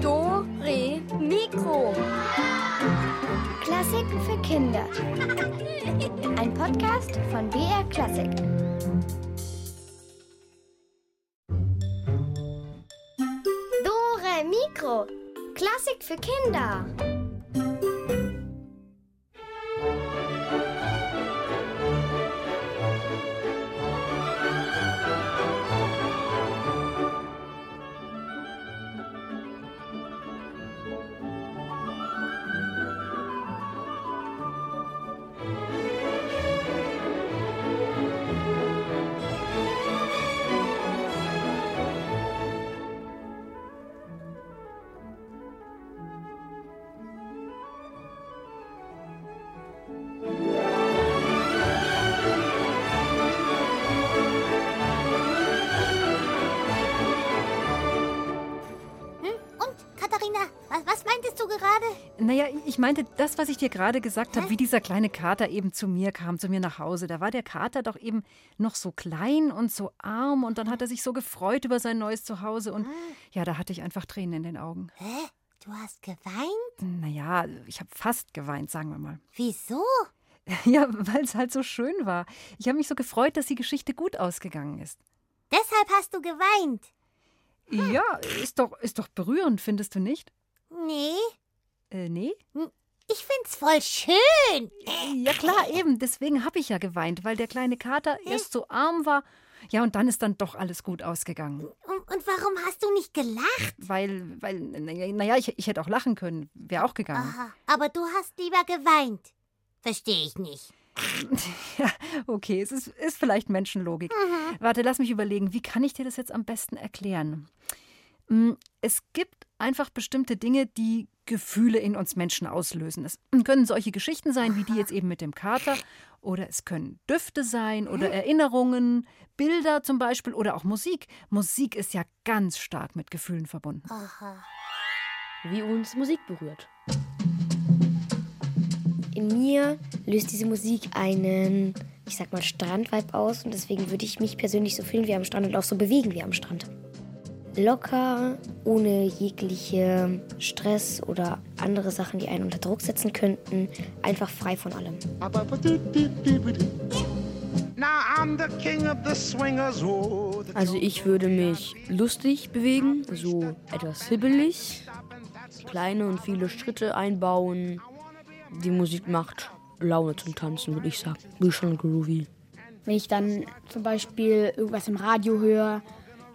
Do, Re, Mikro. Klassiken für Kinder. Ein Podcast von BR Klassik. Dore Mikro. Klassik für Kinder. Meinte das, was ich dir gerade gesagt habe, wie dieser kleine Kater eben zu mir kam, zu mir nach Hause. Da war der Kater doch eben noch so klein und so arm und dann hat er sich so gefreut über sein neues Zuhause und ja, da hatte ich einfach Tränen in den Augen. Hä? Du hast geweint? Naja, ich habe fast geweint, sagen wir mal. Wieso? Ja, weil es halt so schön war. Ich habe mich so gefreut, dass die Geschichte gut ausgegangen ist. Deshalb hast du geweint. Ja, ist doch, ist doch berührend, findest du nicht? Nee, Äh, nee? ich find's voll schön. Ja klar, eben. Deswegen habe ich ja geweint, weil der kleine Kater erst so arm war. Ja, und dann ist dann doch alles gut ausgegangen. Und, warum hast du nicht gelacht? Weil, weil, naja, ich, ich hätte auch lachen können. Wäre auch gegangen. Aha, aber du hast lieber geweint. Verstehe ich nicht. Ja, okay, es ist, ist vielleicht Menschenlogik. Warte, lass mich überlegen, wie kann ich dir das jetzt am besten erklären? Mm, Es gibt einfach bestimmte Dinge, die Gefühle in uns Menschen auslösen. Es können solche Geschichten sein, wie die jetzt eben mit dem Kater, oder es können Düfte sein oder Erinnerungen, Bilder zum Beispiel oder auch Musik. Musik ist ja ganz stark mit Gefühlen verbunden. Aha. wie uns Musik berührt. In mir löst diese Musik einen, ich sag mal, Strandvibe aus und deswegen würde ich mich persönlich so fühlen wie am Strand und auch so bewegen wie am Strand. Locker, ohne jegliche Stress oder andere Sachen, die einen unter Druck setzen könnten, einfach frei von allem. Oh, Also ich würde mich lustig bewegen, so etwas hibbelig, kleine und viele Schritte einbauen. Die Musik macht Laune zum Tanzen, würde ich sagen. Wie schon groovy. Wenn ich dann zum Beispiel irgendwas im Radio höre,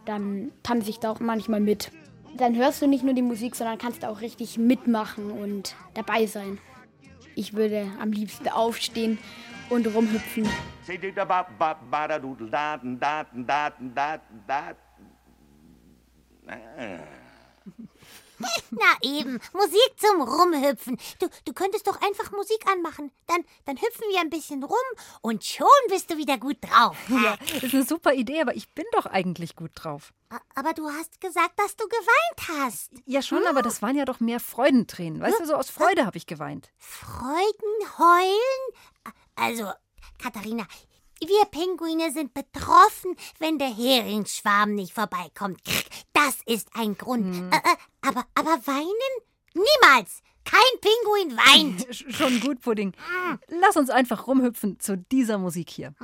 dann tanze ich da auch manchmal mit. Dann hörst du nicht nur die Musik, sondern kannst auch richtig mitmachen und dabei sein. Ich würde am liebsten aufstehen und rumhüpfen. Say Na eben, Musik zum Rumhüpfen. Du, du könntest doch einfach Musik anmachen. Dann, dann hüpfen wir ein bisschen rum und schon bist du wieder gut drauf. Ja, das ist eine super Idee, aber ich bin doch eigentlich gut drauf. Aber du hast gesagt, dass du geweint hast. Ja, schon, aber das waren ja doch mehr Freudentränen. Weißt du, so aus Freude habe ich geweint. Freuden, heulen? Also, Katharina, wir Pinguine sind betroffen, wenn der Heringsschwarm nicht vorbeikommt. Das ist ein Grund. Äh, äh, aber, aber weinen? Niemals! Kein Pinguin weint! Sch- Schon gut, Pudding. Lass uns einfach rumhüpfen zu dieser Musik hier.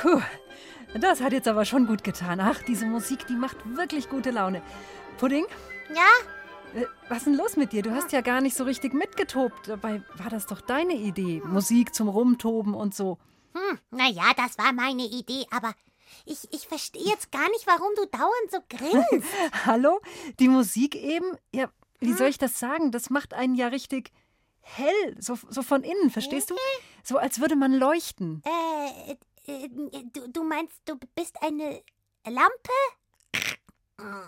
Puh, das hat jetzt aber schon gut getan. Ach, diese Musik, die macht wirklich gute Laune. Pudding? Ja? Äh, was ist denn los mit dir? Du hast ja gar nicht so richtig mitgetobt. Dabei war das doch deine Idee. Musik zum Rumtoben und so. Hm, naja, das war meine Idee, aber ich, ich verstehe jetzt gar nicht, warum du dauernd so grinst. Hallo? Die Musik eben? Ja, wie soll ich das sagen? Das macht einen ja richtig hell, so, so von innen, verstehst du? So als würde man leuchten. Äh, äh, du, du meinst, du bist eine Lampe?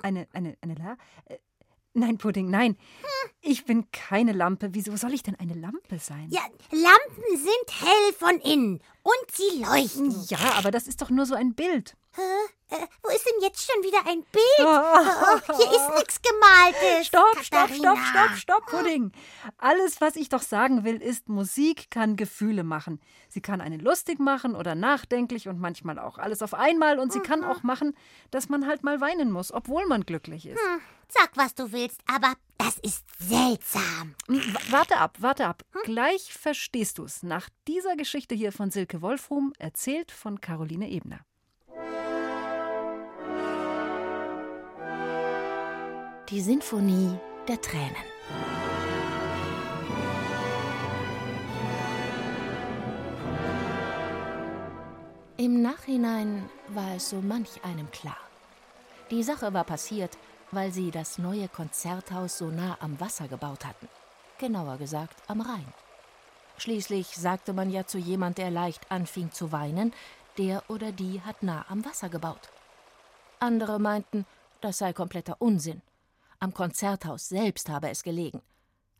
Eine, eine, eine La? Äh, Nein, Pudding, nein. Ich bin keine Lampe. Wieso soll ich denn eine Lampe sein? Ja, Lampen sind hell von innen und sie leuchten. Ja, aber das ist doch nur so ein Bild. Äh, wo ist denn jetzt schon wieder ein Bild? Oh, hier ist nichts Gemaltes. Stopp, stopp, Katharina. stopp, stopp, stopp, Pudding. Alles, was ich doch sagen will, ist, Musik kann Gefühle machen. Sie kann einen lustig machen oder nachdenklich und manchmal auch alles auf einmal. Und sie kann auch machen, dass man halt mal weinen muss, obwohl man glücklich ist. Hm, sag, was du willst, aber das ist seltsam. Hm, Warte ab, warte ab. Gleich verstehst du's. Nach dieser Geschichte hier von Silke Wolfrum, erzählt von Caroline Ebner. Die Sinfonie der Tränen. Im Nachhinein war es so manch einem klar. Die Sache war passiert, weil sie das neue Konzerthaus so nah am Wasser gebaut hatten. Genauer gesagt am Rhein. Schließlich sagte man ja zu jemand, der leicht anfing zu weinen, der oder die hat nah am Wasser gebaut. Andere meinten, das sei kompletter Unsinn. Am Konzerthaus selbst habe es gelegen.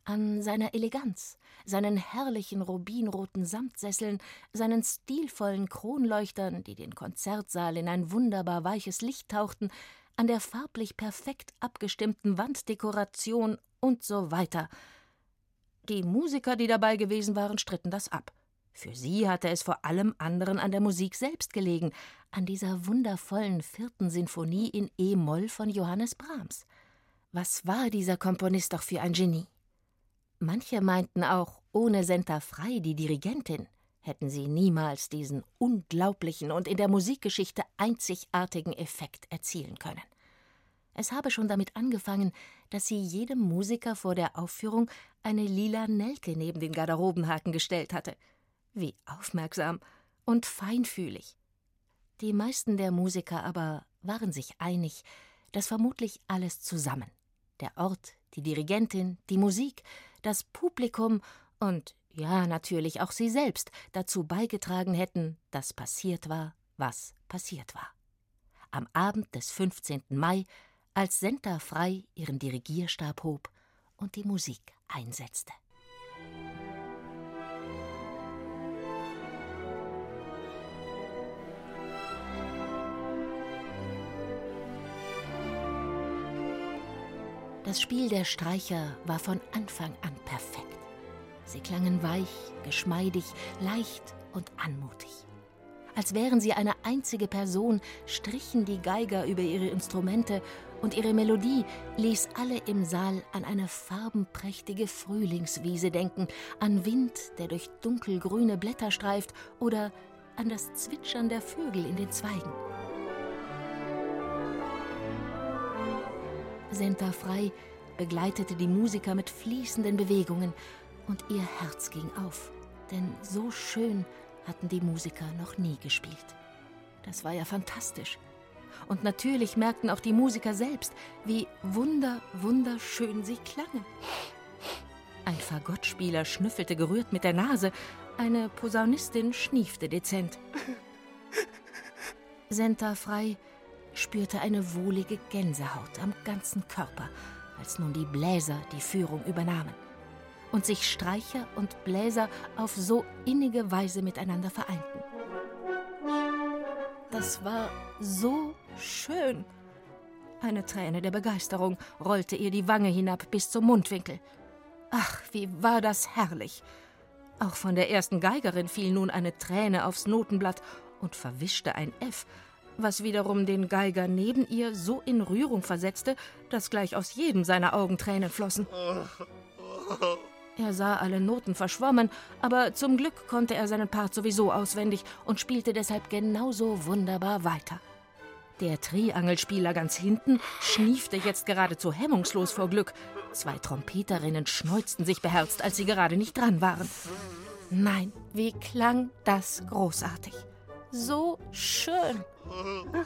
An seiner Eleganz, seinen herrlichen rubinroten Samtsesseln, seinen stilvollen Kronleuchtern, die den Konzertsaal in ein wunderbar weiches Licht tauchten, an der farblich perfekt abgestimmten Wanddekoration und so weiter. Die Musiker, die dabei gewesen waren, stritten das ab. Für sie hatte es vor allem anderen an der Musik selbst gelegen, an dieser wundervollen vierten Sinfonie in E-Moll von Johannes Brahms. Was war dieser Komponist doch für ein Genie? Manche meinten auch, ohne Senta Frei, die Dirigentin, hätten sie niemals diesen unglaublichen und in der Musikgeschichte einzigartigen Effekt erzielen können. Es habe schon damit angefangen, dass sie jedem Musiker vor der Aufführung eine lila Nelke neben den Garderobenhaken gestellt hatte. Wie aufmerksam und feinfühlig. Die meisten der Musiker aber waren sich einig, dass vermutlich alles zusammen der Ort, die Dirigentin, die Musik, das Publikum und ja, natürlich auch sie selbst dazu beigetragen hätten, dass passiert war, was passiert war. Am Abend des 15. Mai, als Senta Frei ihren Dirigierstab hob und die Musik einsetzte. Das Spiel der Streicher war von Anfang an perfekt. Sie klangen weich, geschmeidig, leicht und anmutig. Als wären sie eine einzige Person, strichen die Geiger über ihre Instrumente und ihre Melodie ließ alle im Saal an eine farbenprächtige Frühlingswiese denken, an Wind, der durch dunkelgrüne Blätter streift oder an das Zwitschern der Vögel in den Zweigen. Senta Frei begleitete die Musiker mit fließenden Bewegungen und ihr Herz ging auf, denn so schön hatten die Musiker noch nie gespielt. Das war ja fantastisch. Und natürlich merkten auch die Musiker selbst, wie wunder, wunderschön sie klangen. Ein Fagottspieler schnüffelte gerührt mit der Nase, eine Posaunistin schniefte dezent. Senta Frei spürte eine wohlige Gänsehaut am ganzen Körper, als nun die Bläser die Führung übernahmen und sich Streicher und Bläser auf so innige Weise miteinander vereinten. Das war so schön. Eine Träne der Begeisterung rollte ihr die Wange hinab bis zum Mundwinkel. Ach, wie war das herrlich! Auch von der ersten Geigerin fiel nun eine Träne aufs Notenblatt und verwischte ein F, was wiederum den Geiger neben ihr so in Rührung versetzte, dass gleich aus jedem seiner Augen Tränen flossen. Er sah alle Noten verschwommen, aber zum Glück konnte er seinen Part sowieso auswendig und spielte deshalb genauso wunderbar weiter. Der Triangelspieler ganz hinten schniefte jetzt geradezu hemmungslos vor Glück. Zwei Trompeterinnen schneuzten sich beherzt, als sie gerade nicht dran waren. Nein, wie klang das großartig. So schön.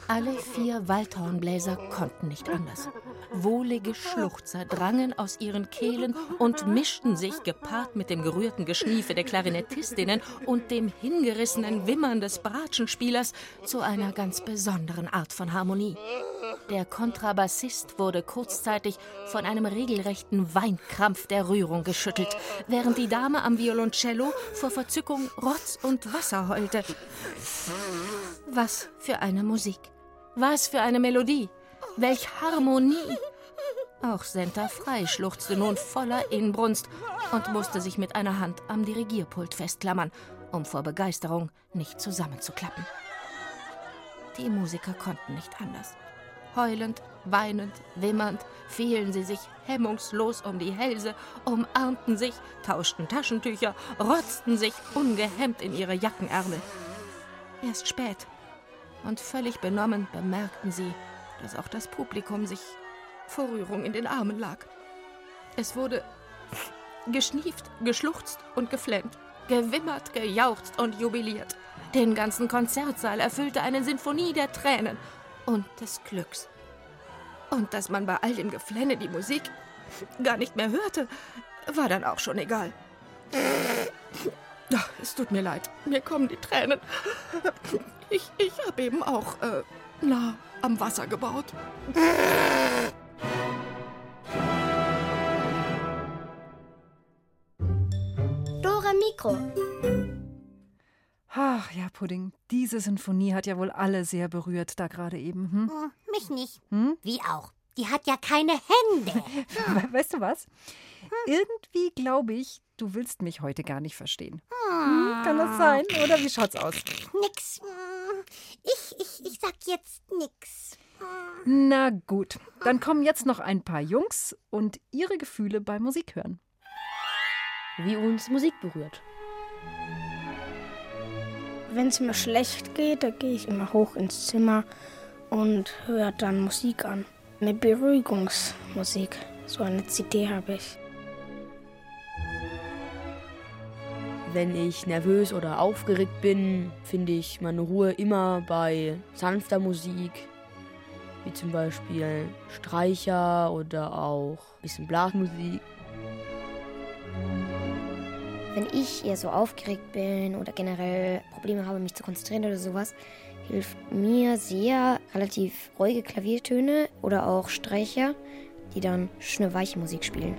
Alle vier Waldhornbläser konnten nicht anders. Wohlige Schluchzer drangen aus ihren Kehlen und mischten sich, gepaart mit dem gerührten Geschniefe der Klarinettistinnen und dem hingerissenen Wimmern des Bratschenspielers, zu einer ganz besonderen Art von Harmonie. Der Kontrabassist wurde kurzzeitig von einem regelrechten Weinkrampf der Rührung geschüttelt, während die Dame am Violoncello vor Verzückung Rotz und Wasser heulte. Was für eine Musik! Was für eine Melodie! Welch Harmonie! Auch Senta Frei schluchzte nun voller Inbrunst und musste sich mit einer Hand am Dirigierpult festklammern, um vor Begeisterung nicht zusammenzuklappen. Die Musiker konnten nicht anders. Heulend, weinend, wimmernd fielen sie sich hemmungslos um die Hälse, umarmten sich, tauschten Taschentücher, rotzten sich ungehemmt in ihre Jackenärmel. Erst spät und völlig benommen bemerkten sie, dass auch das Publikum sich vor Rührung in den Armen lag. Es wurde geschnieft, geschluchzt und geflennt, gewimmert, gejauchzt und jubiliert. Den ganzen Konzertsaal erfüllte eine Sinfonie der Tränen und des Glücks. Und dass man bei all dem Geflenne die Musik gar nicht mehr hörte, war dann auch schon egal. Ach, es tut mir leid, mir kommen die Tränen. Ich, ich habe eben auch äh, nah am Wasser gebaut. Dora Mikro. Ach ja, Pudding, diese Sinfonie hat ja wohl alle sehr berührt, da gerade eben. Hm? Hm, mich nicht. Hm? Wie auch. Die hat ja keine Hände. We- Weißt du was? Irgendwie glaube ich, du willst mich heute gar nicht verstehen. Hm, kann das sein? Oder wie schaut's aus? Nix. Hm, Ich, ich, ich sag jetzt nix. Na gut, dann kommen jetzt noch ein paar Jungs und ihre Gefühle beim Musik hören. Wie uns Musik berührt. Wenn es mir schlecht geht, da gehe ich immer hoch ins Zimmer und höre dann Musik an. Eine Beruhigungsmusik. So eine CD habe ich. Wenn ich nervös oder aufgeregt bin, finde ich meine Ruhe immer bei sanfter Musik, wie zum Beispiel Streicher oder auch ein bisschen Blasmusik. Wenn ich eher so aufgeregt bin oder generell Probleme habe, mich zu konzentrieren oder sowas, hilft mir sehr relativ ruhige Klaviertöne oder auch Streicher, die dann schöne weiche Musik spielen.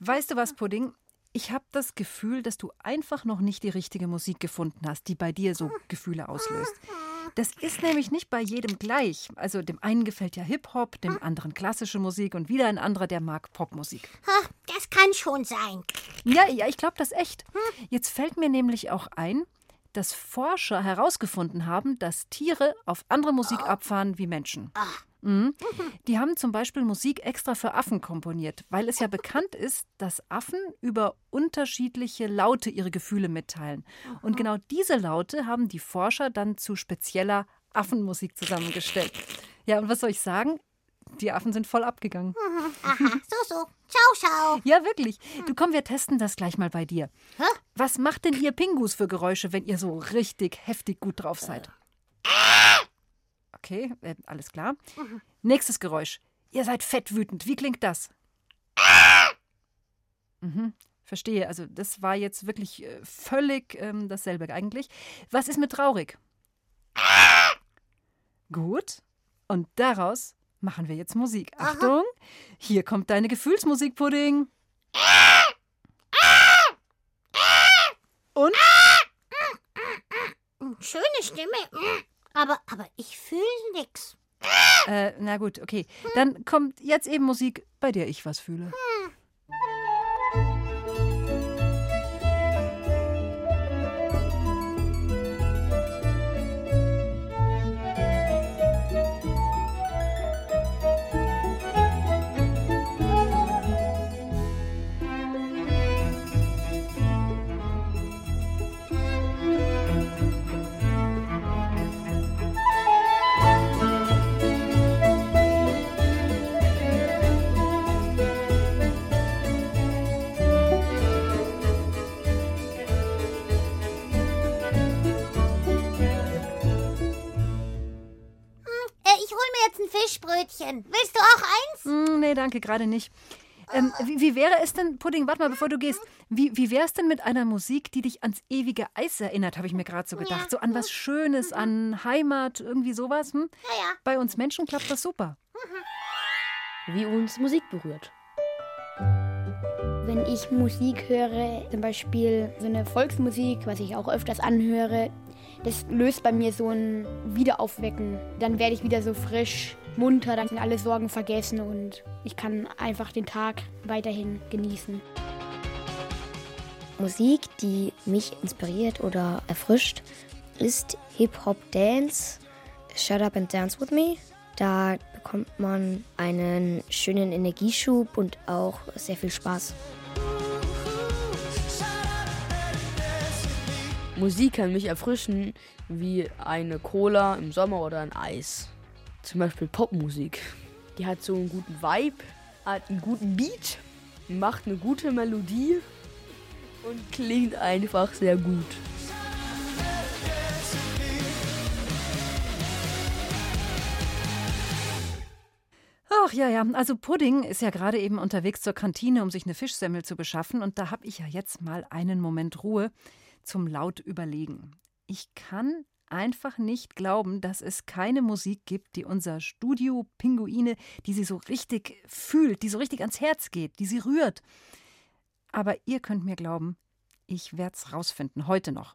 Weißt du was, Pudding? Ich habe das Gefühl, dass du einfach noch nicht die richtige Musik gefunden hast, die bei dir so Gefühle auslöst. Das ist nämlich nicht bei jedem gleich. Also dem einen gefällt ja Hip-Hop, dem anderen klassische Musik und wieder ein anderer, der mag Popmusik. Das kann schon sein. Ja, ja, ich glaube das echt. Jetzt fällt mir nämlich auch ein, dass Forscher herausgefunden haben, dass Tiere auf andere Musik abfahren wie Menschen. Mhm. Die haben zum Beispiel Musik extra für Affen komponiert, weil es ja bekannt ist, dass Affen über unterschiedliche Laute ihre Gefühle mitteilen. Und genau diese Laute haben die Forscher dann zu spezieller Affenmusik zusammengestellt. Ja, und was soll ich sagen? Die Affen sind voll abgegangen. Aha, so, so. Ciao, ciao. Ja, wirklich. Du komm, wir testen das gleich mal bei dir. Was macht denn ihr Pingus für Geräusche, wenn ihr so richtig heftig gut drauf seid? Okay, äh, alles klar. Nächstes Geräusch. Ihr seid fett wütend. Wie klingt das? Mhm, verstehe. Also das war jetzt wirklich äh, völlig ähm, dasselbe eigentlich. Was ist mit traurig? Gut. Und daraus machen wir jetzt Musik. Achtung, hier kommt deine Gefühlsmusik, Pudding. Und? Schöne Stimme. Hm. Aber, aber ich fühle nix. Äh, na gut, okay. Dann kommt jetzt eben Musik, bei der ich was fühle. Fischbrötchen. Willst du auch eins? Hm, nee, danke, gerade nicht. Ähm, wie, wie wäre es denn, Pudding, warte mal, bevor du gehst, wie, wie wäre es denn mit einer Musik, die dich ans ewige Eis erinnert, habe ich mir gerade so gedacht. So an was Schönes, an Heimat, irgendwie sowas. Hm? Ja, ja. Bei uns Menschen klappt das super. Wie uns Musik berührt. Wenn ich Musik höre, zum Beispiel so eine Volksmusik, was ich auch öfters anhöre, das löst bei mir so ein Wiederaufwecken. Dann werde ich wieder so frisch, munter, dann sind alle Sorgen vergessen und ich kann einfach den Tag weiterhin genießen. Musik, die mich inspiriert oder erfrischt, ist Hip-Hop-Dance, Shut Up and Dance With Me. Da bekommt man einen schönen Energieschub und auch sehr viel Spaß. Musik kann mich erfrischen wie eine Cola im Sommer oder ein Eis. Zum Beispiel Popmusik. Die hat so einen guten Vibe, hat einen guten Beat, macht eine gute Melodie und klingt einfach sehr gut. Ach ja, ja. Also Pudding ist ja gerade eben unterwegs zur Kantine, um sich eine Fischsemmel zu beschaffen. Und da habe ich ja jetzt mal einen Moment Ruhe zum laut überlegen. Ich kann einfach nicht glauben, dass es keine Musik gibt, die unser Studio Pinguine, die sie so richtig fühlt, die so richtig ans Herz geht, die sie rührt. Aber ihr könnt mir glauben, ich werde es rausfinden, heute noch.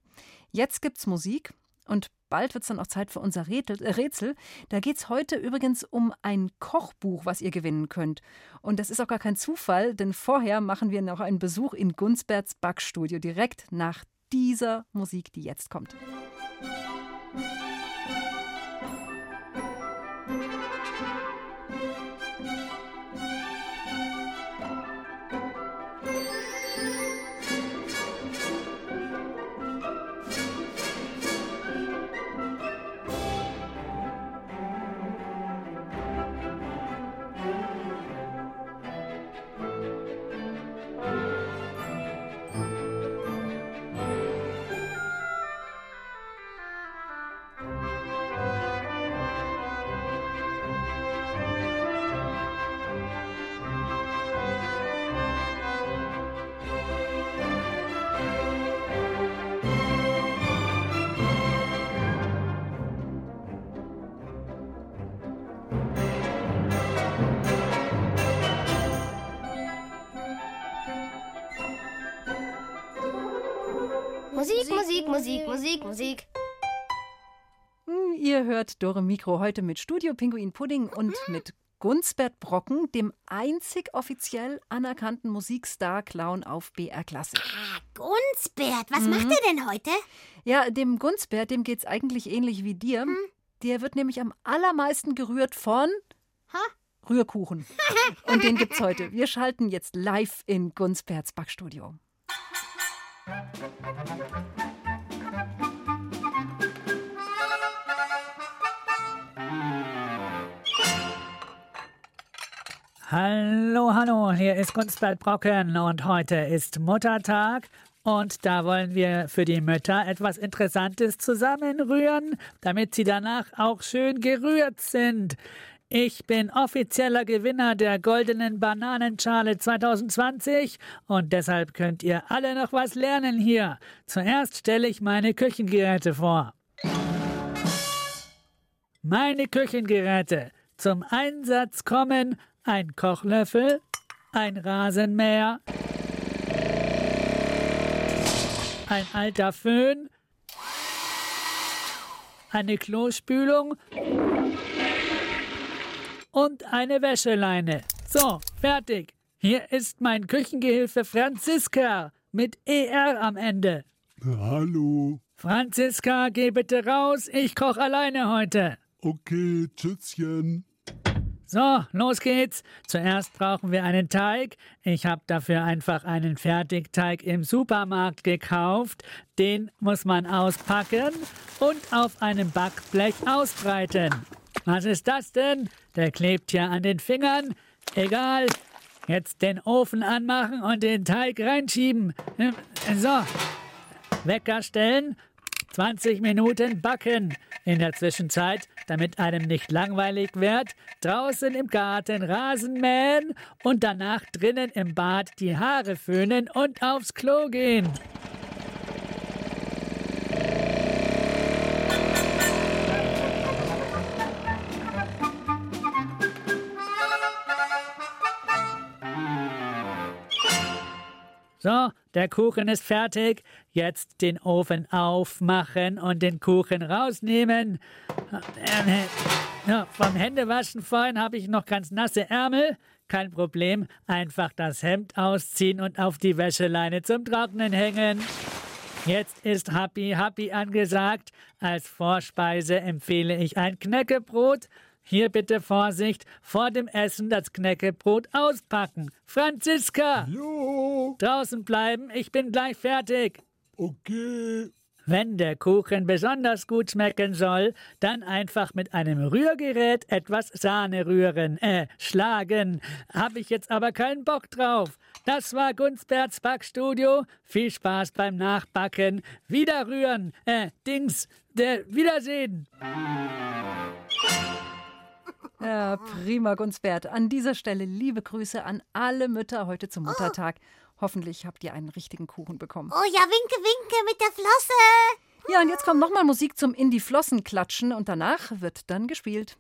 Jetzt gibt's Musik und bald wird es dann auch Zeit für unser Rätsel. Da geht es heute übrigens um ein Kochbuch, was ihr gewinnen könnt. Und das ist auch gar kein Zufall, denn vorher machen wir noch einen Besuch in Gunsberts Backstudio, direkt nach dieser Musik, die jetzt kommt. Ihr hört Dore Mikro heute mit Studio Pinguin Pudding und mit Gunsbert Brocken, dem einzig offiziell anerkannten Musikstar-Clown auf BR Klassik. Ah, Gunsbert, was macht er denn heute? Ja, dem Gunsbert, dem geht's eigentlich ähnlich wie dir. Der wird nämlich am allermeisten gerührt von Ha? Rührkuchen. Und den gibt's heute. Wir schalten jetzt live in Gunsberts Backstudio. Hallo, hallo, hier ist Gunstbert Brocken und heute ist Muttertag und da wollen wir für die Mütter etwas Interessantes zusammenrühren, damit sie danach auch schön gerührt sind. Ich bin offizieller Gewinner der goldenen Bananenschale 2020 und deshalb könnt ihr alle noch was lernen hier. Zuerst stelle ich meine Küchengeräte vor. Meine Küchengeräte. Zum Einsatz kommen ein Kochlöffel, ein Rasenmäher, ein alter Föhn, eine Klospülung und eine Wäscheleine. So, fertig. Hier ist mein Küchengehilfe Franziska mit ER am Ende. Hallo. Franziska, geh bitte raus, ich koche alleine heute. Okay, tschüsschen. So, los geht's. Zuerst brauchen wir einen Teig. Ich habe dafür einfach einen Fertigteig im Supermarkt gekauft. Den muss man auspacken und auf einem Backblech ausbreiten. Was ist das denn? Der klebt ja an den Fingern. Egal. Jetzt den Ofen anmachen und den Teig reinschieben. So. Wecker stellen. 20 Minuten backen. In der Zwischenzeit, damit einem nicht langweilig wird, draußen im Garten Rasen mähen und danach drinnen im Bad die Haare föhnen und aufs Klo gehen. So, der Kuchen ist fertig. Jetzt den Ofen aufmachen und den Kuchen rausnehmen. Ja, vom Händewaschen vorhin habe ich noch ganz nasse Ärmel. Kein Problem, einfach das Hemd ausziehen und auf die Wäscheleine zum Trocknen hängen. Jetzt ist Happy Happy angesagt. Als Vorspeise empfehle ich ein Knäckebrot hier bitte Vorsicht, vor dem Essen das Knäckebrot auspacken. Franziska! Jo! Draußen bleiben, ich bin gleich fertig. Okay. Wenn der Kuchen besonders gut schmecken soll, dann einfach mit einem Rührgerät etwas Sahne rühren, äh, schlagen. Hab ich jetzt aber keinen Bock drauf. Das war Gunsberts Backstudio. Viel Spaß beim Nachbacken. Wieder rühren, äh, Dings, der Wiedersehen. Ja, prima, Gunsbert. An dieser Stelle liebe Grüße an alle Mütter heute zum Muttertag. Hoffentlich habt ihr einen richtigen Kuchen bekommen. Oh ja, winke, winke mit der Flosse. Ja, und jetzt kommt nochmal Musik zum in die Flossen klatschen und danach wird dann gespielt.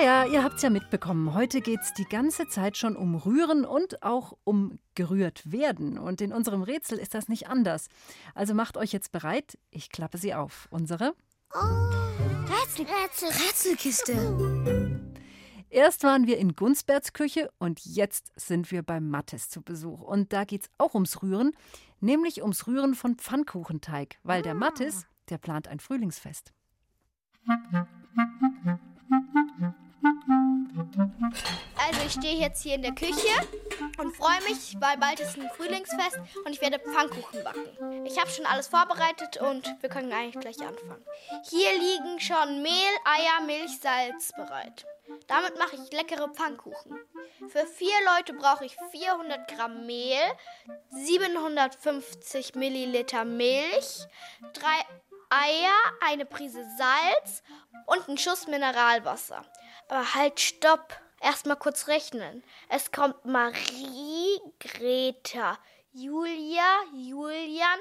Ja, ja, ihr habt's ja mitbekommen. Heute geht's die ganze Zeit schon um Rühren und auch um gerührt werden. Und in unserem Rätsel ist das nicht anders. Also macht euch jetzt bereit. Ich klappe sie auf. Unsere Rätsel, Rätsel, Rätselkiste. Erst waren wir in Gunsberts Küche und jetzt sind wir beim Mattes zu Besuch. Und da geht's auch ums Rühren, nämlich ums Rühren von Pfannkuchenteig, weil der Mattes, der plant ein Frühlingsfest. Also ich stehe jetzt hier in der Küche und freue mich, weil bald ist ein Frühlingsfest und ich werde Pfannkuchen backen. Ich habe schon alles vorbereitet und wir können eigentlich gleich anfangen. Hier liegen schon Mehl, Eier, Milch, Salz bereit. Damit mache ich leckere Pfannkuchen. Für vier Leute brauche ich 400 Gramm Mehl, 750 Milliliter Milch, drei Eier, eine Prise Salz und einen Schuss Mineralwasser. Aber halt, stopp. Erstmal kurz rechnen. Es kommt Marie, Greta, Julia, Julian,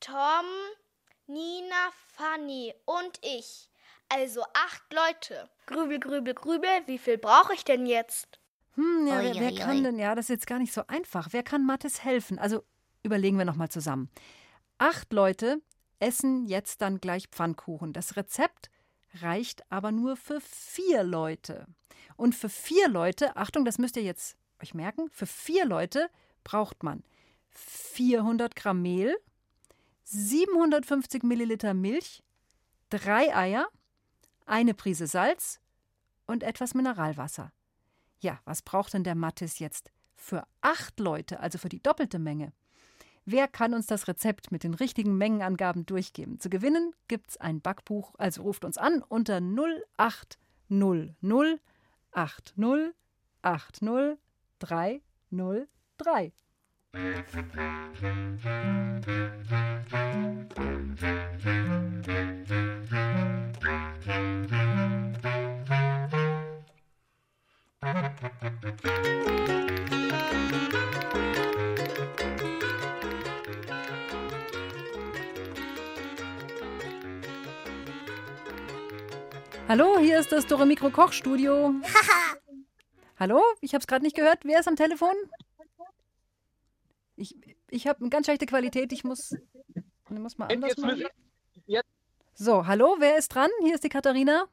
Tom, Nina, Fanny und ich. Also acht Leute. Grübel, grübel, grübel. Wie viel brauche ich denn jetzt? Hm, ja, Ui, wer, wer ui, kann ui. denn, ja, das ist jetzt gar nicht so einfach. Wer kann Mattes helfen? Also überlegen wir nochmal zusammen. Acht Leute essen jetzt dann gleich Pfannkuchen. Das Rezept reicht aber nur für vier Leute. Und für vier Leute, Achtung, das müsst ihr jetzt euch merken, für vier Leute braucht man 400 Gramm Mehl, 750 Milliliter Milch, drei Eier, eine Prise Salz und etwas Mineralwasser. Ja, was braucht denn der Mattes jetzt für acht Leute, also für die doppelte Menge? Wer kann uns das Rezept mit den richtigen Mengenangaben durchgeben? Zu gewinnen gibt's ein Backbuch, also ruft uns an unter 0800 80 0830303. Hallo, hier ist das Dore Mikro Kochstudio. Hallo, ich habe es gerade nicht gehört. Wer ist am Telefon? Ich, ich habe eine ganz schlechte Qualität. Ich muss, ich muss mal anders machen. So, hallo, wer ist dran? Hier ist die Katharina.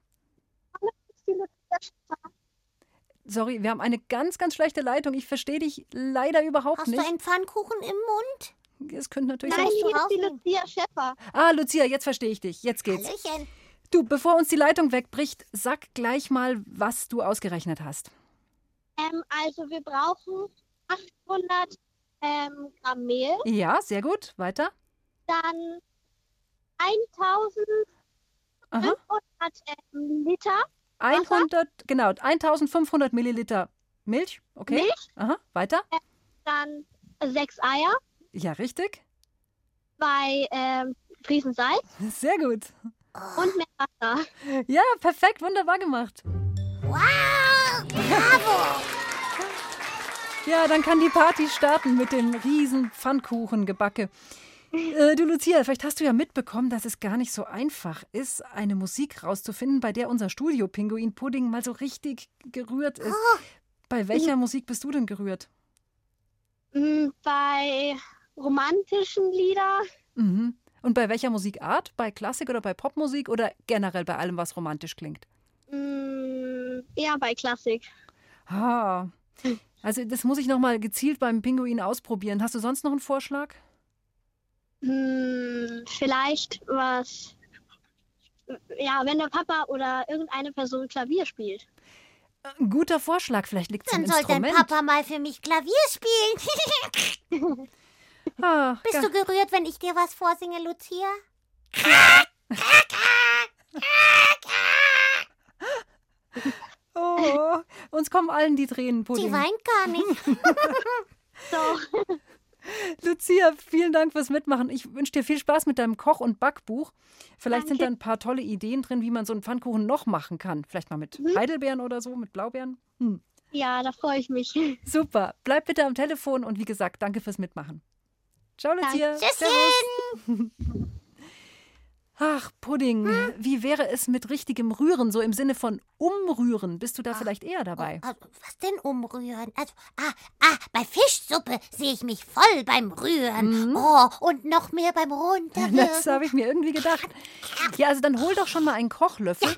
Sorry, wir haben eine ganz, ganz schlechte Leitung. Ich verstehe dich leider überhaupt Hast nicht. du einen Pfannkuchen im Mund? Es könnte natürlich Nein, sein. hier ist die Lucia Schäffer. Ah, Lucia, jetzt verstehe ich dich. Jetzt geht's. Hallöchen. Du, bevor uns die Leitung wegbricht, sag gleich mal, was du ausgerechnet hast. Ähm, also wir brauchen 800 ähm, Gramm Mehl, Ja, sehr gut. Weiter. dann 1500 Aha. ähm, Liter 100, genau, 1500 Milliliter Milch. Okay. Milch. Aha. Weiter. dann sechs Eier, Ja, richtig. zwei ähm, Friesen Salz Sehr gut. Und mehr Wasser. Ja, perfekt. Wunderbar gemacht. Wow, bravo. Ja, dann kann die Party starten mit dem riesen Pfannkuchengebacke. Äh, du, Lucia, vielleicht hast du ja mitbekommen, dass es gar nicht so einfach ist, eine Musik rauszufinden, bei der unser Studio-Pinguin-Pudding mal so richtig gerührt ist. Bei welcher Musik bist du denn gerührt? Mm, Bei romantischen Liedern Mhm. Und bei welcher Musikart? Bei Klassik oder bei Popmusik oder generell bei allem, was romantisch klingt? mm, eher bei Klassik. Ah. Also das muss ich noch mal gezielt beim Pinguin ausprobieren. Hast du sonst noch einen Vorschlag? Hm, vielleicht was. Ja, wenn der Papa oder irgendeine Person Klavier spielt. Ein guter Vorschlag. Vielleicht liegt es am Dann soll dein Instrument. Papa mal für mich Klavier spielen. Ah, Bist du gerührt, wenn ich dir was vorsinge, Lucia? oh, uns kommen allen die Tränen, Pudding. Sie weint gar nicht. So. Lucia, vielen Dank fürs Mitmachen. Ich wünsche dir viel Spaß mit deinem Koch- und Backbuch. Vielleicht sind da Danke. ein paar tolle Ideen drin, wie man so einen Pfannkuchen noch machen kann. Vielleicht mal mit Mhm. Heidelbeeren oder so, mit Blaubeeren. Hm. Ja, da freue ich mich. Super. Bleib bitte am Telefon und wie gesagt, danke fürs Mitmachen. Ciao, Lucia. Tschüsschen. Servus. Ach, Pudding, wie wäre es mit richtigem Rühren, so im Sinne von umrühren? Bist du da vielleicht eher dabei? Also, was denn umrühren? Also, ah, ah, bei Fischsuppe sehe ich mich voll beim Rühren. Oh, und noch mehr beim Runterrühren. Das habe ich mir irgendwie gedacht. Ja, also dann hol doch schon mal einen Kochlöffel.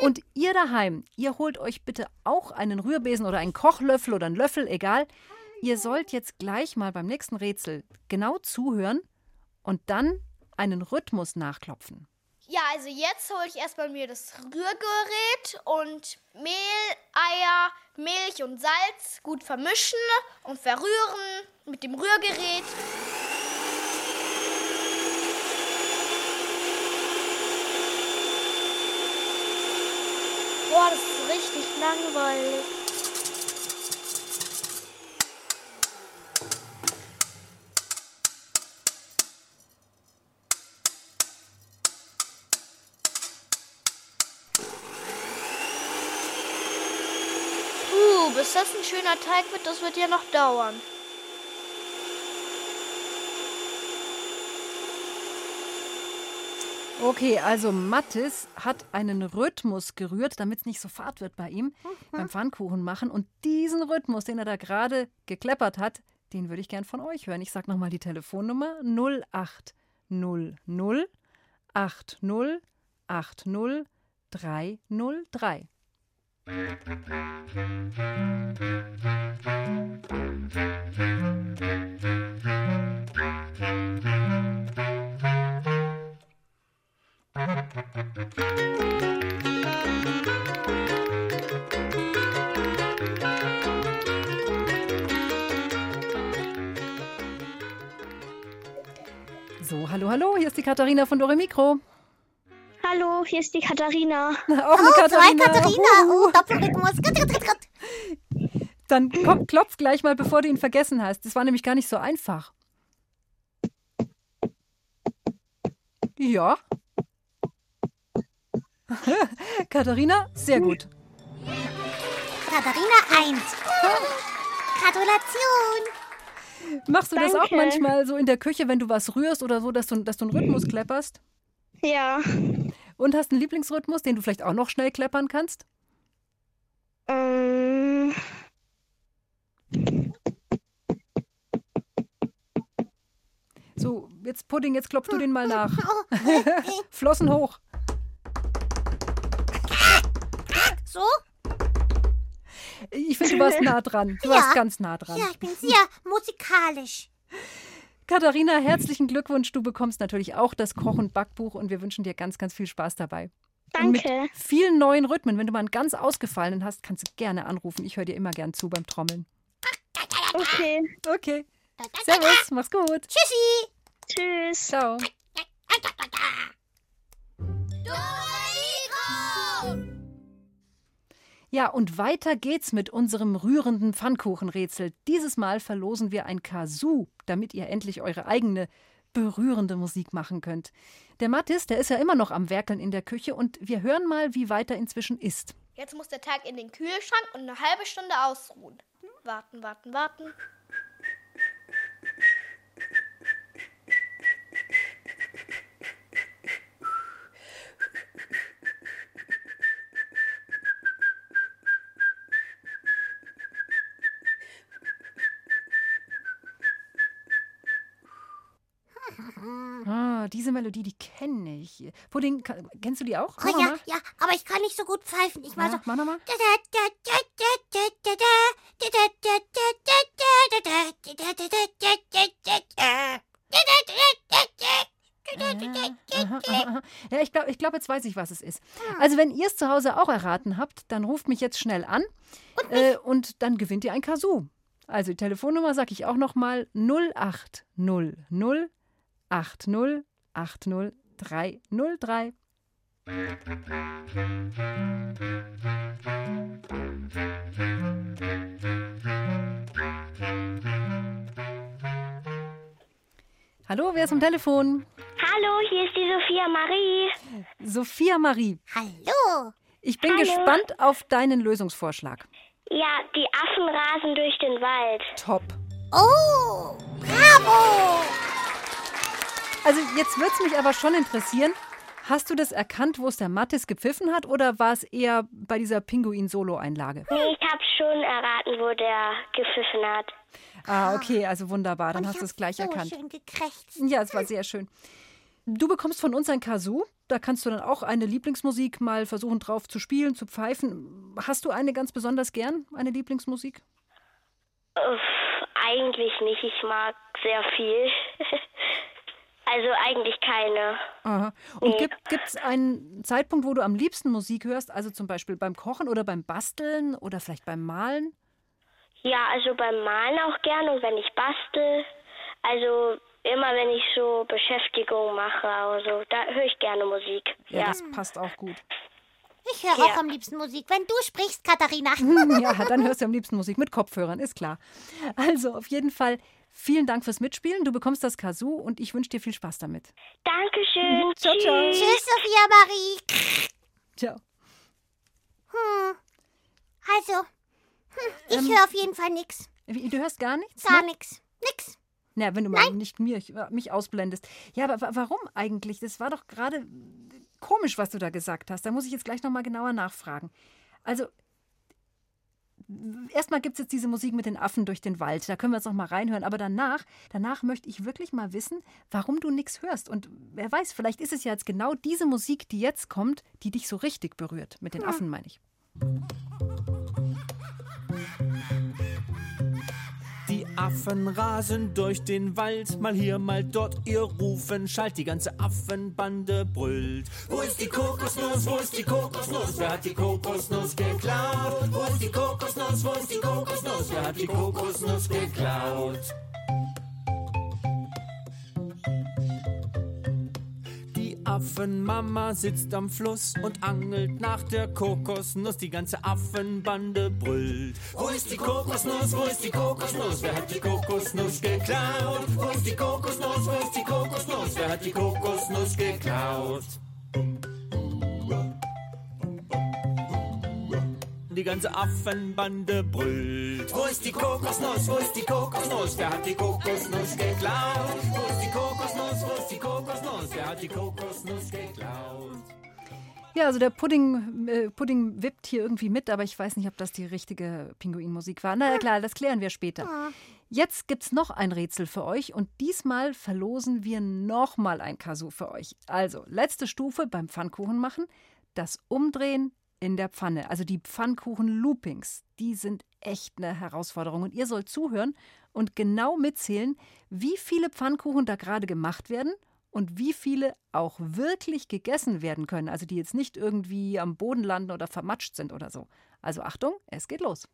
Und ihr daheim, ihr holt euch bitte auch einen Rührbesen oder einen Kochlöffel oder einen Löffel, egal. Ihr sollt jetzt gleich mal beim nächsten Rätsel genau zuhören und dann einen Rhythmus nachklopfen. Ja, also jetzt hole ich erstmal mir das Rührgerät und Mehl, Eier, Milch und Salz gut vermischen und verrühren mit dem Rührgerät. Boah, das ist richtig langweilig. Bis das ein schöner Teig wird, das wird ja noch dauern. Okay, also Mattis hat einen Rhythmus gerührt, damit es nicht so fad wird bei ihm beim Pfannkuchen machen. Und diesen Rhythmus, den er da gerade gekleppert hat, den würde ich gern von euch hören. Ich sage nochmal die Telefonnummer 0800 80 80 303. So, hallo, hallo, hier ist die Katharina von Dore Mikro. Hallo, hier ist die Katharina. Auch eine Oh, zwei Katharina. Katharina. Huhu. Oh, Doppelrhythmus. Gut, gut, gut, gut. Dann komm, klopf gleich mal, bevor du ihn vergessen hast. Das war nämlich gar nicht so einfach. Ja. Katharina, sehr gut. Katharina 1. Gratulation. Machst du das auch Danke. manchmal so in der Küche, wenn du was rührst oder so, dass du, dass du einen Rhythmus klepperst? Ja. Und hast einen Lieblingsrhythmus, den du vielleicht auch noch schnell kleppern kannst? Ähm, So, jetzt Pudding, jetzt klopf du den mal nach. Flossen hoch. So? Ich finde, du warst nah dran. Du Ja. warst ganz nah dran. Ja, ich bin sehr musikalisch. Katharina, herzlichen Glückwunsch. Du bekommst natürlich auch das Koch- und Backbuch und wir wünschen dir ganz, ganz viel Spaß dabei. Und mit Danke. vielen neuen Rhythmen. Wenn du mal einen ganz ausgefallenen hast, kannst du gerne anrufen. Ich höre dir immer gern zu beim Trommeln. Okay. Okay. Servus, mach's gut. Tschüssi. Tschüss. Ciao. Ja, und weiter geht's mit unserem rührenden Pfannkuchenrätsel. Dieses Mal verlosen wir ein Kazoo, damit ihr endlich eure eigene berührende Musik machen könnt. Der Mathis, der ist ja immer noch am Werkeln in der Küche und wir hören mal, wie weiter inzwischen ist. Jetzt muss der Tag in den Kühlschrank und eine halbe Stunde ausruhen. Warten, warten, warten. Ah, diese Melodie, die kenne ich. Pudding, kennst du die auch? Oh Mach mal ja, ja, aber ich kann nicht so gut pfeifen. Ich mal Ja, so. mach nochmal. Ja, ich glaube, ich glaub, jetzt weiß ich, was es ist. Also, wenn ihr es zu Hause auch erraten habt, dann ruft mich jetzt schnell an und, äh, und dann gewinnt ihr ein Kazoo. Also, die Telefonnummer sage ich auch nochmal: 0800 80 80 303. Hallo, wer ist am Telefon? Hallo, hier ist die Sophia Marie. Sophia Marie. Hallo. Ich bin Hallo. gespannt auf deinen Lösungsvorschlag. Ja, die Affen rasen durch den Wald. Top. Oh, bravo. Also jetzt würde es mich aber schon interessieren, hast du das erkannt, wo es der Mattes gepfiffen hat oder war es eher bei dieser Pinguin-Solo-Einlage? Nee, ich habe schon erraten, wo der gepfiffen hat. Ah, okay, also wunderbar, dann Und hast du es gleich so erkannt. schön gekrächzt. Ja, es war sehr schön. Du bekommst von uns ein Kazoo. Da kannst du dann auch eine Lieblingsmusik mal versuchen drauf zu spielen, zu pfeifen. Hast du eine ganz besonders gern, eine Lieblingsmusik? Uff, eigentlich nicht. Ich mag sehr viel. also eigentlich keine. Aha. Und Nee. gibt es einen Zeitpunkt, wo du am liebsten Musik hörst? Also zum Beispiel beim Kochen oder beim Basteln oder vielleicht beim Malen? Ja, also beim Malen auch gerne und wenn ich bastel. Also immer wenn ich so Beschäftigung mache, also da höre ich gerne Musik. Ja, Ja. das passt auch gut. Ich höre auch am liebsten Musik, wenn du sprichst, Katharina. ja, dann hörst du am liebsten Musik mit Kopfhörern, ist klar. Also auf jeden Fall vielen Dank fürs Mitspielen. Du bekommst das Kazoo und ich wünsche dir viel Spaß damit. Dankeschön. Ciao, ciao. Tschüss, Sophia Marie. Ciao. Hm. Also, hm, ich Ähm, höre auf jeden Fall. Wie, Du hörst gar nichts? Gar ne? nix. Nix. Na, wenn du mal nicht mir, mich ausblendest. Ja, aber wa- warum eigentlich? Das war doch gerade komisch, was du da gesagt hast. Da muss ich jetzt gleich nochmal genauer nachfragen. Also, erstmal gibt es jetzt diese Musik mit den Affen durch den Wald. Da können wir jetzt noch mal reinhören. Aber danach, danach möchte ich wirklich mal wissen, warum du nichts hörst. Und wer weiß, vielleicht ist es ja jetzt genau diese Musik, die jetzt kommt, die dich so richtig berührt. Mit den Affen, meine ich. Affen rasen durch den Wald, mal hier, mal dort, ihr Rufen schallt, die ganze Affenbande brüllt. Wo ist die Kokosnuss, wo ist die Kokosnuss, wer hat die Kokosnuss geklaut? Wo ist die Kokosnuss, wo ist die Kokosnuss, wer hat die Kokosnuss geklaut? Affenmama sitzt am Fluss und angelt nach der Kokosnuss. Die ganze Affenbande brüllt. Wo ist die Kokosnuss? Wo ist die Kokosnuss? Wer hat die Kokosnuss geklaut? Wo ist die Kokosnuss? Wo ist die Kokosnuss? Wer hat die Kokosnuss geklaut? Die ganze Affenbande brüllt. Wo ist die Kokosnuss? Wo ist die Kokosnuss? Wer hat die Kokosnuss geklaut? Wo ist die Kokosnuss? Wo ist die Kokosnuss? Wer hat die Kokosnuss geklaut? Ja, also der Pudding, äh, Pudding wippt hier irgendwie mit, aber ich weiß nicht, ob das die richtige Pinguinmusik war. Na ja, klar, das klären wir später. Jetzt gibt's noch ein Rätsel für euch und diesmal verlosen wir nochmal ein Kazoo für euch. Also, letzte Stufe beim Pfannkuchen machen, das Umdrehen in der Pfanne. Also die Pfannkuchen-Loopings, die sind echt eine Herausforderung. Und ihr sollt zuhören und genau mitzählen, wie viele Pfannkuchen da gerade gemacht werden und wie viele auch wirklich gegessen werden können. Also die jetzt nicht irgendwie am Boden landen oder vermatscht sind oder so. Also Achtung, es geht los.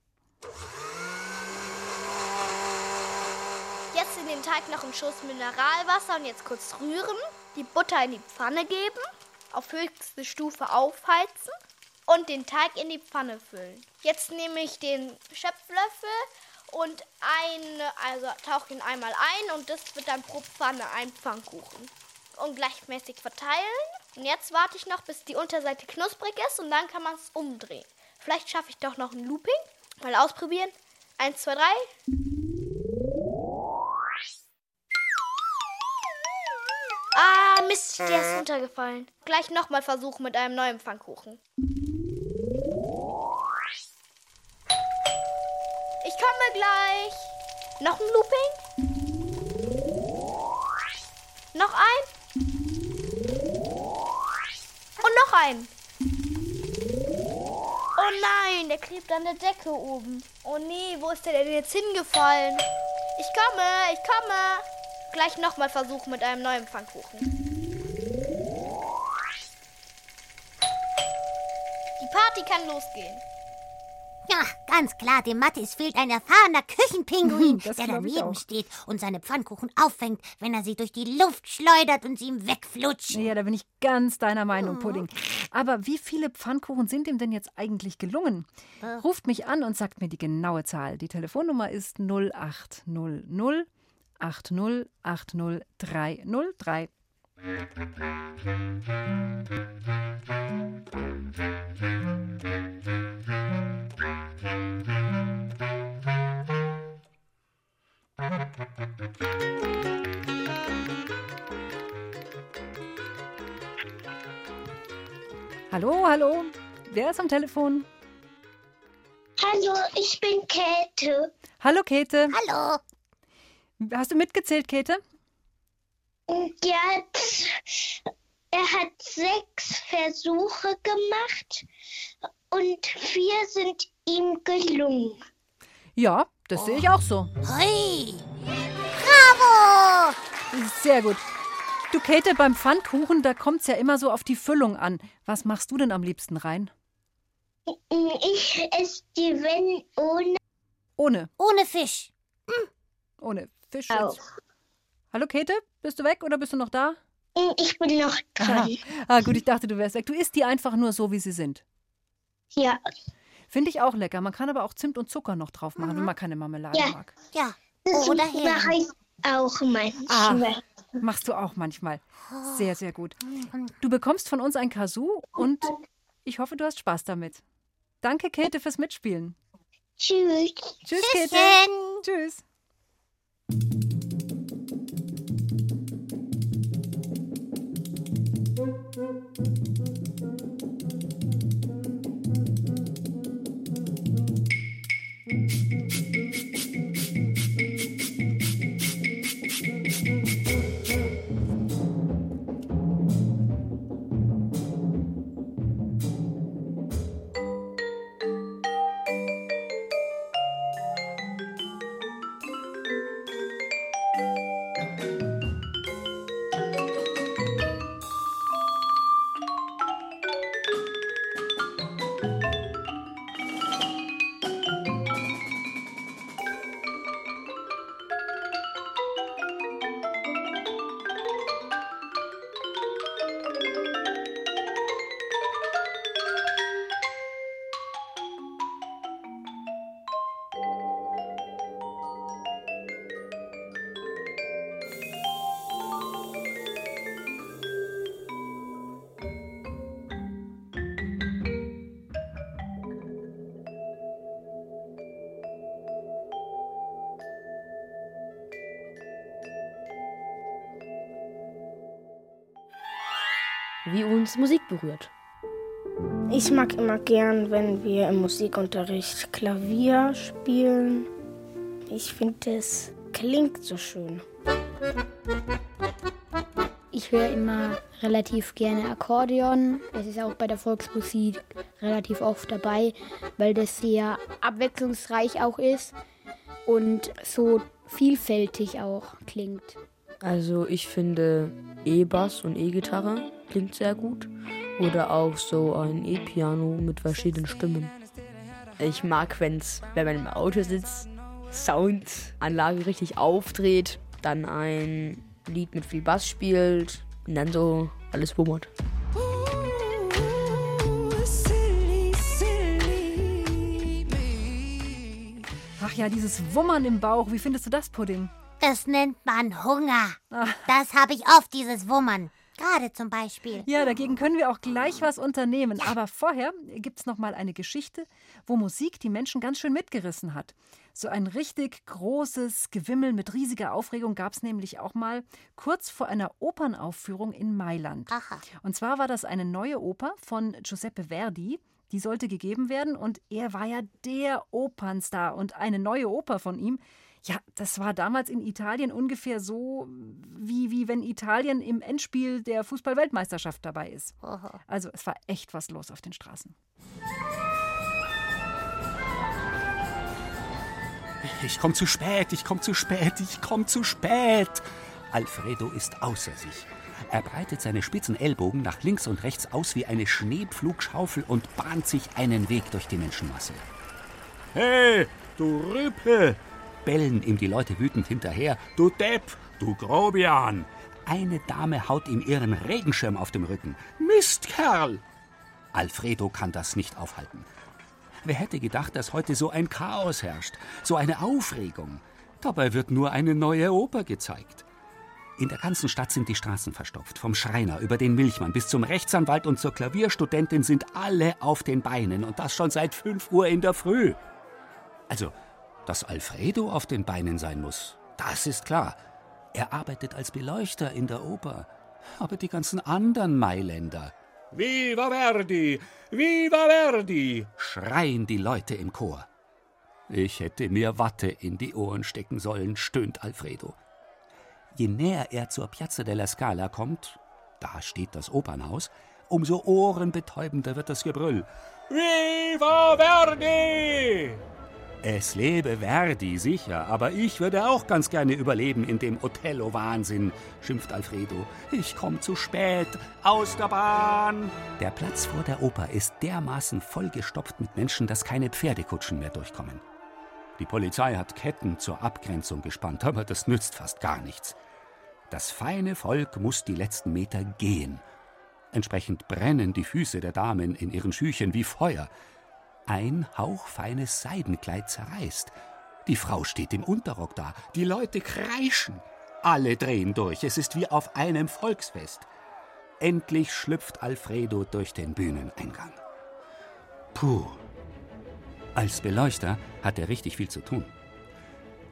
Jetzt in den Teig noch einen Schuss Mineralwasser und jetzt kurz rühren. Die Butter in die Pfanne geben, auf höchste Stufe aufheizen und den Teig in die Pfanne füllen. Jetzt nehme ich den Schöpflöffel und eine, also tauche ihn einmal ein und das wird dann pro Pfanne ein Pfannkuchen. Und gleichmäßig verteilen. Und jetzt warte ich noch, bis die Unterseite knusprig ist und dann kann man es umdrehen. Vielleicht schaffe ich doch noch ein Looping. Mal ausprobieren. Eins, zwei, drei. Ah, Mist, der ist runtergefallen. Gleich nochmal versuchen mit einem neuen Pfannkuchen. Ich komme gleich. Noch ein Looping? Noch ein? Und noch ein. Oh nein, der klebt an der Decke oben. Oh nee, wo ist der denn jetzt hingefallen? Ich komme, ich komme. Gleich nochmal versuchen mit einem neuen Pfannkuchen. Die Party kann losgehen. Ganz klar, dem Mattis fehlt ein erfahrener Küchenpinguin, der daneben steht und seine Pfannkuchen auffängt, wenn er sie durch die Luft schleudert und sie ihm wegflutschen. Ja, da bin ich ganz deiner Meinung, Pudding. Aber wie viele Pfannkuchen sind ihm denn jetzt eigentlich gelungen? Ruft mich an und sagt mir die genaue Zahl. Die Telefonnummer ist 0800 80 80 303. Hallo, hallo. Wer ist am Telefon? Hallo, ich bin Käthe. Hallo, Käthe. Hallo. Hast du mitgezählt, Käthe? Z- er hat sechs Versuche gemacht und vier sind ihm gelungen. Ja, das sehe ich auch so. Hui! Bravo! Sehr gut. Du, Käthe, beim Pfannkuchen, da kommt es ja immer so auf die Füllung an. Was machst du denn am liebsten rein? Ich esse die Wenn ohne. Ohne. Ohne Fisch. Ohne Fisch. Auch. Jetzt. Hallo, Käthe? Bist du weg oder bist du noch da? Ich bin noch dran. Ah, gut, ich dachte, du wärst weg. Du isst die einfach nur so, wie sie sind. Ja. Finde ich auch lecker. Man kann aber auch Zimt und Zucker noch drauf machen, wenn man keine Marmelade Ja. mag. Ja. Das Oder mache ich auch Ah, manchmal. machst du auch manchmal. Sehr, sehr gut. Du bekommst von uns ein Kazoo und ich hoffe, du hast Spaß damit. Danke, Käthe, fürs Mitspielen. Tschüss. Tschüss, Käthe. Tschüss. Thank you. Wie uns Musik berührt. Ich mag immer gern, wenn wir im Musikunterricht Klavier spielen. Ich finde, es klingt so schön. Ich höre immer relativ gerne Akkordeon. Es ist auch bei der Volksmusik relativ oft dabei, weil das sehr abwechslungsreich auch ist und so vielfältig auch klingt. Also ich finde E-Bass und E-Gitarre klingt sehr gut. Oder auch so ein E-Piano mit verschiedenen Stimmen. Ich mag, wenn's, wenn man im Auto sitzt, Soundanlage richtig aufdreht, dann ein Lied mit viel Bass spielt und dann so alles wummert. Ach ja, dieses Wummern im Bauch, wie findest du das, Pudding? Das nennt man Hunger. Das habe ich oft, dieses Wummern. Gerade zum Beispiel. Ja, dagegen können wir auch gleich was unternehmen. Aber vorher gibt es noch mal eine Geschichte, wo Musik die Menschen ganz schön mitgerissen hat. So ein richtig großes Gewimmel mit riesiger Aufregung gab es nämlich auch mal kurz vor einer Opernaufführung in Mailand. Aha. Und zwar war das eine neue Oper von Giuseppe Verdi. Die sollte gegeben werden und er war ja der Opernstar und eine neue Oper von ihm. Ja, das war damals in Italien ungefähr so, wie, wie wenn Italien im Endspiel der Fußball-Weltmeisterschaft dabei ist. Aha. Also es war echt was los auf den Straßen. Ich komme zu spät, ich komme zu spät, ich komme zu spät. Alfredo ist außer sich. Er breitet seine spitzen Ellbogen nach links und rechts aus wie eine Schneepflugschaufel und bahnt sich einen Weg durch die Menschenmasse. Hey, du Rüppe! Bellen ihm die Leute wütend hinterher. Du Depp, du Grobian! Eine Dame haut ihm ihren Regenschirm auf dem Rücken. Mist, Kerl! Alfredo kann das nicht aufhalten. Wer hätte gedacht, dass heute so ein Chaos herrscht, so eine Aufregung? Dabei wird nur eine neue Oper gezeigt. In der ganzen Stadt sind die Straßen verstopft. Vom Schreiner über den Milchmann bis zum Rechtsanwalt und zur Klavierstudentin sind alle auf den Beinen und das schon seit 5 Uhr in der Früh. Also, dass Alfredo auf den Beinen sein muss, das ist klar. Er arbeitet als Beleuchter in der Oper. Aber die ganzen anderen Mailänder. Viva Verdi! Viva Verdi! schreien die Leute im Chor. Ich hätte mir Watte in die Ohren stecken sollen, stöhnt Alfredo. Je näher er zur Piazza della Scala kommt, da steht das Opernhaus, umso ohrenbetäubender wird das Gebrüll. Viva Verdi! Es lebe Verdi, sicher, aber ich würde auch ganz gerne überleben in dem Othello-Wahnsinn, schimpft Alfredo. Ich komme zu spät, aus der Bahn! Der Platz vor der Oper ist dermaßen vollgestopft mit Menschen, dass keine Pferdekutschen mehr durchkommen. Die Polizei hat Ketten zur Abgrenzung gespannt, aber das nützt fast gar nichts. Das feine Volk muss die letzten Meter gehen. Entsprechend brennen die Füße der Damen in ihren Schüchen wie Feuer. Ein hauchfeines Seidenkleid zerreißt. Die Frau steht im Unterrock da. Die Leute kreischen. Alle drehen durch. Es ist wie auf einem Volksfest. Endlich schlüpft Alfredo durch den Bühneneingang. Puh. Als Beleuchter hat er richtig viel zu tun.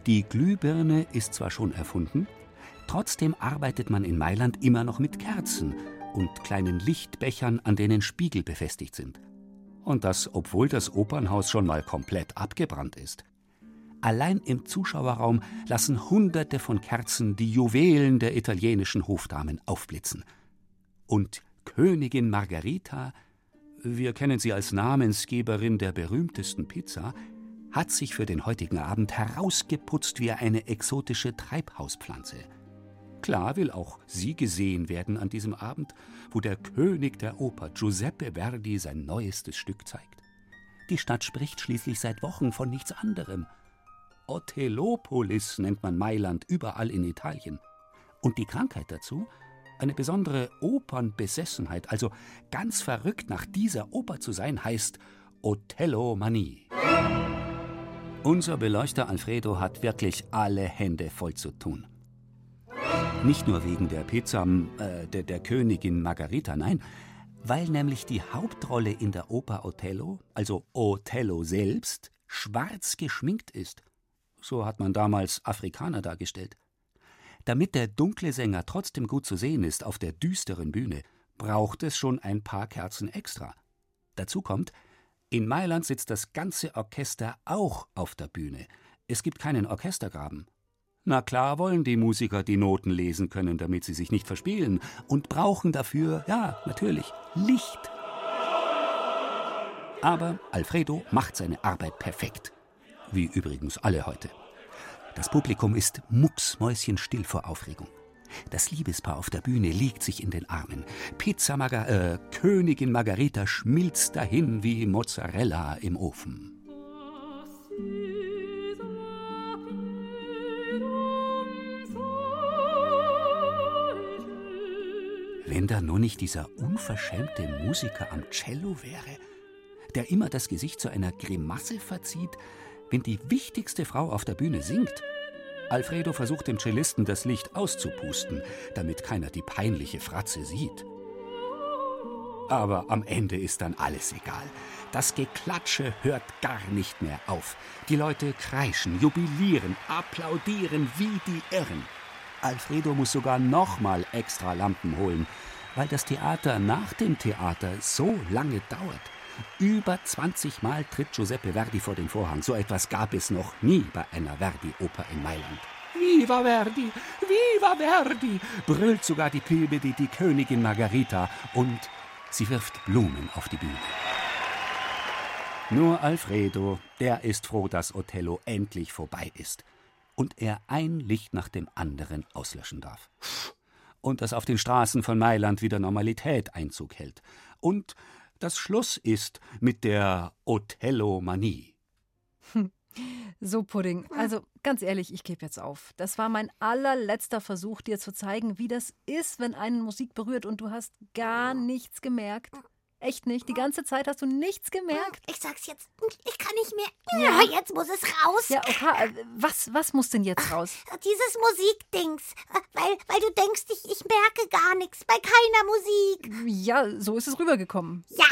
Die Glühbirne ist zwar schon erfunden, trotzdem arbeitet man in Mailand immer noch mit Kerzen und kleinen Lichtbechern, an denen Spiegel befestigt sind. Und das, obwohl das Opernhaus schon mal komplett abgebrannt ist. Allein im Zuschauerraum lassen Hunderte von Kerzen die Juwelen der italienischen Hofdamen aufblitzen. Und Königin Margarita, wir kennen sie als Namensgeberin der berühmtesten Pizza, hat sich für den heutigen Abend herausgeputzt wie eine exotische Treibhauspflanze. Klar will auch sie gesehen werden an diesem Abend, wo der König der Oper Giuseppe Verdi sein neuestes Stück zeigt. Die Stadt spricht schließlich seit Wochen von nichts anderem. Othellopolis nennt man Mailand überall in Italien. Und die Krankheit dazu? Eine besondere Opernbesessenheit, also ganz verrückt nach dieser Oper zu sein, heißt Othello-Manie. Unser Beleuchter Alfredo hat wirklich alle Hände voll zu tun. Nicht nur wegen der Pizza äh, der, der Königin Margarita, nein, weil nämlich die Hauptrolle in der Oper Othello, also Othello selbst, schwarz geschminkt ist. So hat man damals Afrikaner dargestellt. Damit der dunkle Sänger trotzdem gut zu sehen ist auf der düsteren Bühne, braucht es schon ein paar Kerzen extra. Dazu kommt, in Mailand sitzt das ganze Orchester auch auf der Bühne. Es gibt keinen Orchestergraben. Na klar wollen die Musiker die Noten lesen können, damit sie sich nicht verspielen und brauchen dafür, ja, natürlich, Licht. Aber Alfredo macht seine Arbeit perfekt. Wie übrigens alle heute. Das Publikum ist mucksmäuschenstill vor Aufregung. Das Liebespaar auf der Bühne liegt sich in den Armen. Pizza Marga äh, Königin Margarita schmilzt dahin wie Mozzarella im Ofen. Wenn da nur nicht dieser unverschämte Musiker am Cello wäre, der immer das Gesicht zu einer Grimasse verzieht, wenn die wichtigste Frau auf der Bühne singt. Alfredo versucht dem Cellisten das Licht auszupusten, damit keiner die peinliche Fratze sieht. Aber am Ende ist dann alles egal. Das Geklatsche hört gar nicht mehr auf. Die Leute kreischen, jubilieren, applaudieren wie die Irren. Alfredo muss sogar nochmal extra Lampen holen, weil das Theater nach dem Theater so lange dauert. Über 20 Mal tritt Giuseppe Verdi vor den Vorhang. So etwas gab es noch nie bei einer Verdi-Oper in Mailand. Viva Verdi! Viva Verdi! brüllt sogar die Pilbe, die, die Königin Margarita und sie wirft Blumen auf die Bühne. Nur Alfredo, der ist froh, dass Othello endlich vorbei ist und er ein Licht nach dem anderen auslöschen darf. Und dass auf den Straßen von Mailand wieder Normalität Einzug hält. Und das Schluss ist mit der Othello-Manie. So, Pudding. Also ganz ehrlich, ich gebe jetzt auf. Das war mein allerletzter Versuch, dir zu zeigen, wie das ist, wenn einen Musik berührt und du hast gar nichts gemerkt. Echt nicht? Die ganze Zeit hast du nichts gemerkt? Ich sag's jetzt. Ich kann nicht mehr. Ja. Ja, jetzt muss es raus. Ja, okay. äh, Was, was muss denn jetzt raus? Dieses Musikdings. Äh, Weil, weil du denkst, ich, ich merke gar nichts bei keiner Musik. Ja, so ist es rübergekommen. Ja,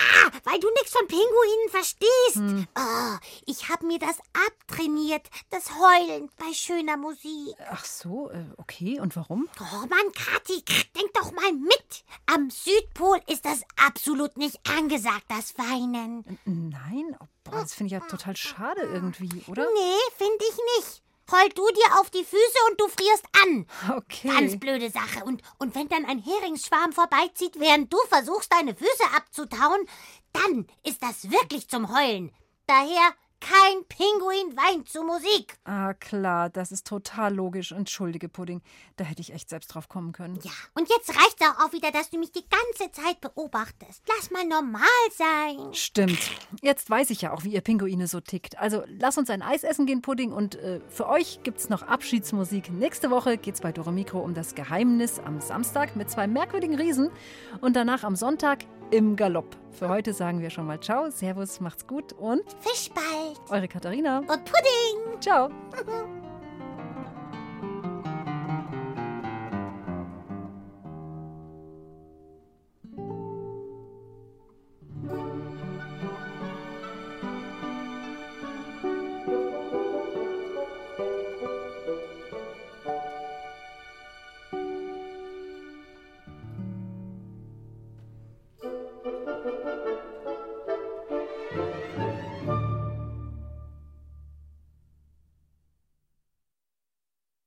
weil du nichts von Pinguinen verstehst. Hm. Oh, ich habe mir das abtrainiert, das Heulen bei schöner Musik. Ach so, äh, okay. Und warum? Oh Mann, Kathi, denk doch mal mit. Am Südpol ist das absolut nicht angesagt, das Weinen. Nein? Oh, boah, das finde ich ja total schade irgendwie, oder? Nee, finde ich nicht. Heul du dir auf die Füße und du frierst an. Okay. Ganz blöde Sache. Und, und wenn dann ein Heringsschwarm vorbeizieht, während du versuchst, deine Füße abzutauen, dann ist das wirklich zum Heulen. Daher kein Pinguin weint zu Musik. Ah, klar, das ist total logisch. Entschuldige, Pudding. Da hätte ich echt selbst drauf kommen können. Ja, und jetzt reicht's auch, auch wieder, dass du mich die ganze Zeit beobachtest. Lass mal normal sein. Stimmt. Jetzt weiß ich ja auch, wie ihr Pinguine so tickt. Also lass uns ein Eis essen gehen, Pudding. Und äh, für euch gibt's noch Abschiedsmusik. Nächste Woche geht's bei Dore Mikro um das Geheimnis am Samstag mit zwei merkwürdigen Riesen. Und danach am Sonntag im Galopp. Für heute sagen wir schon mal Ciao, Servus, macht's gut und Fisch bald. eure Katharina. Und Pudding. Ciao.